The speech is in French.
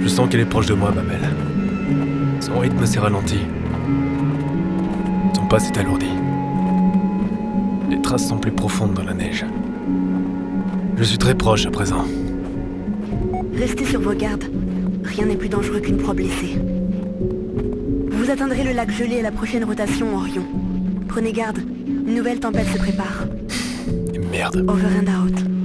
Je sens qu'elle est proche de moi, ma belle. Son rythme s'est ralenti. Son pas s'est alourdi. Les traces sont plus profondes dans la neige. Je suis très proche à présent. Restez sur vos gardes. Rien n'est plus dangereux qu'une proie blessée. Vous atteindrez le lac gelé à la prochaine rotation, Orion. Prenez garde. Une nouvelle tempête se prépare. Merde. Over and out.